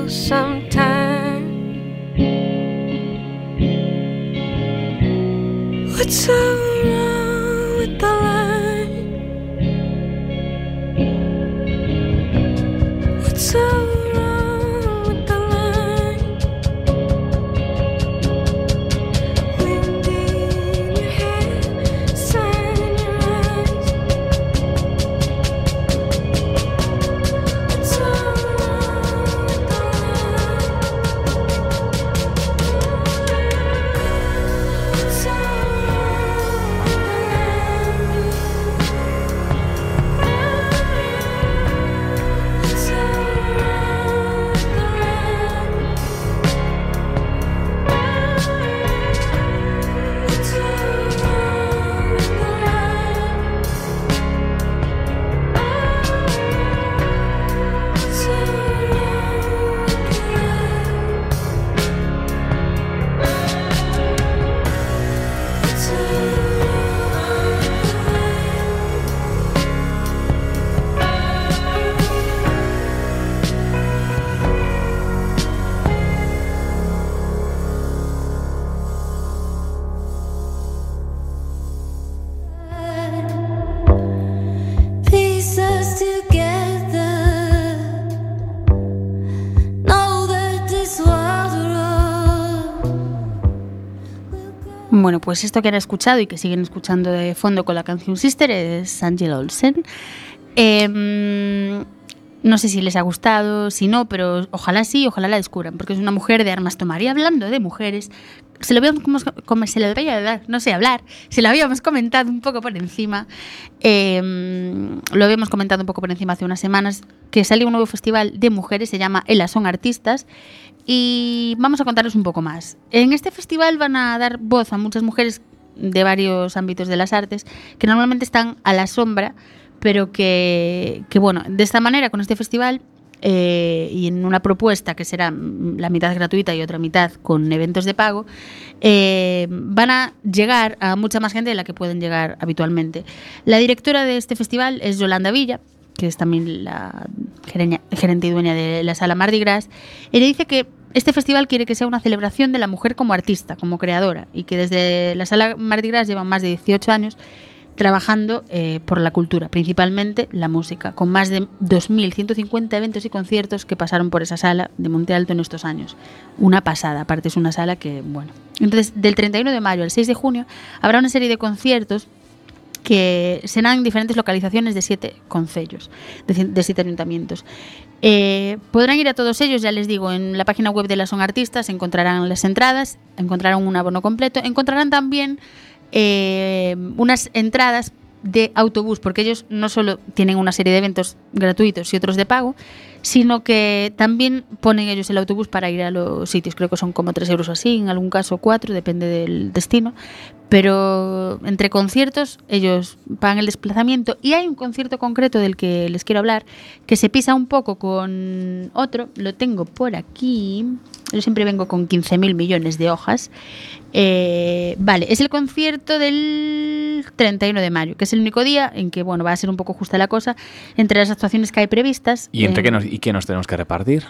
Sometimes. sometime. What's up? Bueno, pues esto que han escuchado y que siguen escuchando de fondo con la canción Sister es Angela Olsen. Em, no sé si les ha gustado, si no, pero ojalá sí, ojalá la descubran, porque es una mujer de armas tomar. Y hablando de mujeres, se lo habíamos, como se lo dar, no sé hablar, se lo habíamos comentado un poco por encima, em, lo habíamos comentado un poco por encima hace unas semanas, que salió un nuevo festival de mujeres, se llama Elas son artistas, y vamos a contaros un poco más. En este festival van a dar voz a muchas mujeres de varios ámbitos de las artes que normalmente están a la sombra, pero que, bueno, de esta manera, con este festival eh, y en una propuesta que será la mitad gratuita y otra mitad con eventos de pago, eh, van a llegar a mucha más gente de la que pueden llegar habitualmente. La directora de este festival es Yolanda Villa, que es también la gerente y dueña de la sala Mardi Gras. Ella dice que este festival quiere que sea una celebración de la mujer como artista, como creadora, y que desde la sala Mardi Gras llevan más de 18 años trabajando eh, por la cultura, principalmente la música, con más de 2.150 eventos y conciertos que pasaron por esa sala de Monte Alto en estos años. Una pasada, aparte es una sala que, bueno. Entonces, del 31 de mayo al 6 de junio habrá una serie de conciertos que serán en diferentes localizaciones de siete concellos, de, de siete ayuntamientos. Eh, podrán ir a todos ellos, ya les digo, en la página web de la Son Artistas encontrarán las entradas, encontrarán un abono completo, encontrarán también eh, unas entradas de autobús, porque ellos no solo tienen una serie de eventos gratuitos y otros de pago, sino que también ponen ellos el autobús para ir a los sitios. Creo que son como 3 euros o así, en algún caso 4, depende del destino. Pero entre conciertos ellos pagan el desplazamiento y hay un concierto concreto del que les quiero hablar que se pisa un poco con otro, lo tengo por aquí. Yo siempre vengo con 15.000 millones de hojas. Eh, vale, es el concierto del 31 de mayo, que es el único día en que bueno va a ser un poco justa la cosa entre las actuaciones que hay previstas. ¿Y entre eh, qué nos, y qué nos tenemos que repartir?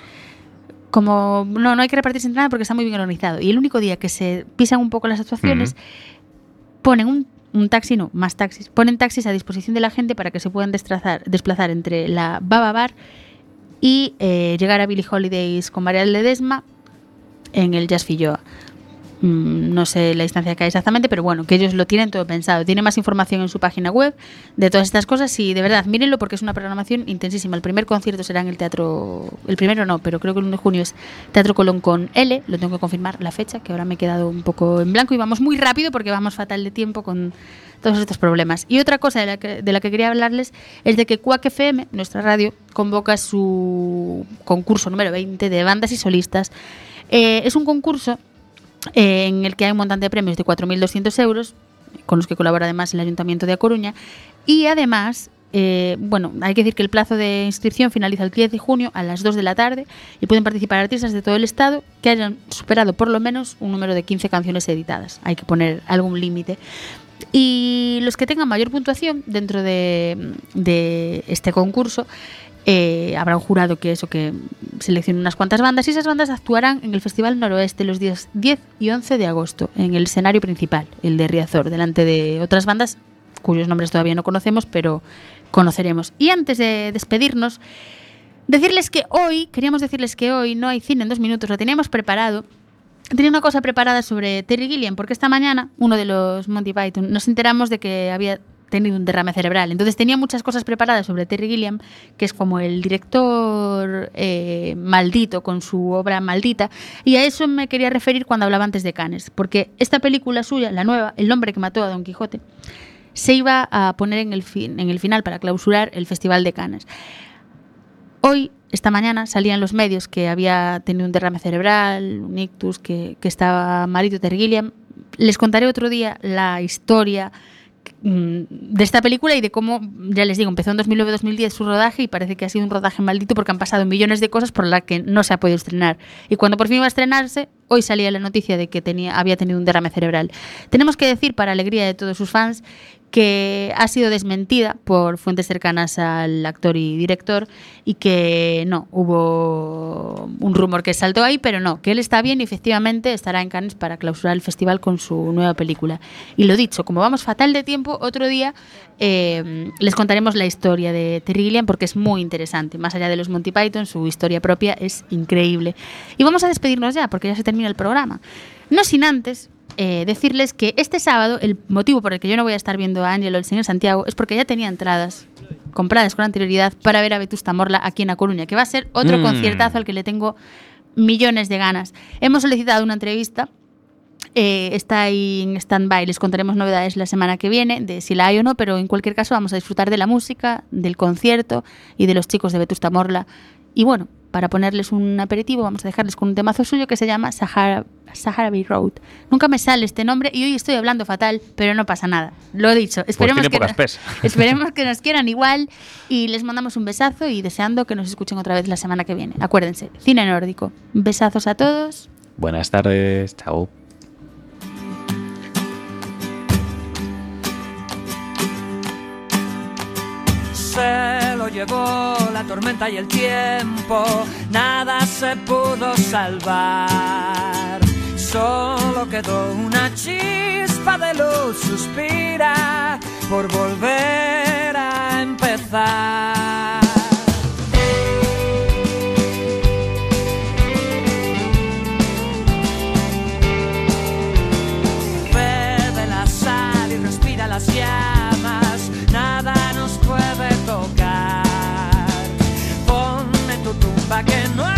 como no, no hay que repartirse nada porque está muy bien organizado. Y el único día que se pisan un poco las actuaciones, ponen un, un taxi, no, más taxis, ponen taxis a disposición de la gente para que se puedan desplazar, desplazar entre la Baba Bar y eh, llegar a Billie Holidays con María Ledesma en el Jazz Filloa. Mm, No sé la distancia que hay exactamente, pero bueno, que ellos lo tienen todo pensado. Tiene más información en su página web de todas estas cosas y de verdad, mírenlo porque es una programación intensísima. El primer concierto será en el teatro, el primero no, pero creo que el 1 de junio es Teatro Colón con L, lo tengo que confirmar la fecha, que ahora me he quedado un poco en blanco y vamos muy rápido porque vamos fatal de tiempo con todos estos problemas. Y otra cosa de la que, de la que quería hablarles es de que Quack FM, nuestra radio, convoca su concurso número 20 de bandas y solistas. Eh, es un concurso eh, en el que hay un montante de premios de 4.200 euros, con los que colabora además el Ayuntamiento de A Coruña. Y además, eh, bueno, hay que decir que el plazo de inscripción finaliza el 10 de junio a las 2 de la tarde y pueden participar artistas de todo el estado que hayan superado por lo menos un número de 15 canciones editadas. Hay que poner algún límite. Y los que tengan mayor puntuación dentro de, de este concurso eh, habrá un jurado que eso que seleccione unas cuantas bandas y esas bandas actuarán en el Festival Noroeste los días 10 y 11 de agosto en el escenario principal, el de Riazor, delante de otras bandas cuyos nombres todavía no conocemos, pero conoceremos. Y antes de despedirnos, decirles que hoy, queríamos decirles que hoy no hay cine en dos minutos, lo teníamos preparado. Tenía una cosa preparada sobre Terry Gilliam, porque esta mañana uno de los Monty Python nos enteramos de que había tenido un derrame cerebral. Entonces tenía muchas cosas preparadas sobre Terry Gilliam, que es como el director eh, maldito con su obra maldita, y a eso me quería referir cuando hablaba antes de Cannes, porque esta película suya, la nueva, El hombre que mató a Don Quijote, se iba a poner en el, fin, en el final para clausurar el Festival de Cannes. Hoy, esta mañana, salían los medios que había tenido un derrame cerebral, un ictus, que, que estaba malito Terry Gilliam. Les contaré otro día la historia de esta película y de cómo, ya les digo, empezó en 2009-2010 su rodaje y parece que ha sido un rodaje maldito porque han pasado millones de cosas por las que no se ha podido estrenar. Y cuando por fin iba a estrenarse, hoy salía la noticia de que tenía, había tenido un derrame cerebral. Tenemos que decir, para alegría de todos sus fans, que ha sido desmentida por fuentes cercanas al actor y director y que no, hubo un rumor que saltó ahí, pero no, que él está bien y efectivamente estará en Cannes para clausurar el festival con su nueva película. Y lo dicho, como vamos fatal de tiempo, otro día eh, les contaremos la historia de Terry Gilliam porque es muy interesante. Más allá de los Monty Python, su historia propia es increíble. Y vamos a despedirnos ya porque ya se termina el programa. No sin antes eh, decirles que este sábado el motivo por el que yo no voy a estar viendo a Ángel o el señor Santiago es porque ya tenía entradas compradas con anterioridad para ver a Vetusta Morla aquí en A Coruña, que va a ser otro Mm. conciertazo al que le tengo millones de ganas. Hemos solicitado una entrevista eh, está ahí en stand-by. Les contaremos novedades la semana que viene de si la hay o no, pero en cualquier caso vamos a disfrutar de la música, del concierto y de los chicos de Vetusta Morla. Y bueno, para ponerles un aperitivo, vamos a dejarles con un temazo suyo que se llama Sahara, Saharaui Road. Nunca me sale este nombre y hoy estoy hablando fatal, pero no pasa nada. Lo he dicho. Esperemos, tiene que, pocas pes. <laughs> esperemos que nos quieran igual y les mandamos un besazo y deseando que nos escuchen otra vez la semana que viene. Acuérdense, cine nórdico. Besazos a todos. Buenas tardes, chao. se lo llevó la tormenta y el tiempo, nada se pudo salvar solo quedó una chispa de luz, suspira por volver a empezar. Bebe la sal y respira las llamas, nada nos puede tocar. Ponme tu tumba que no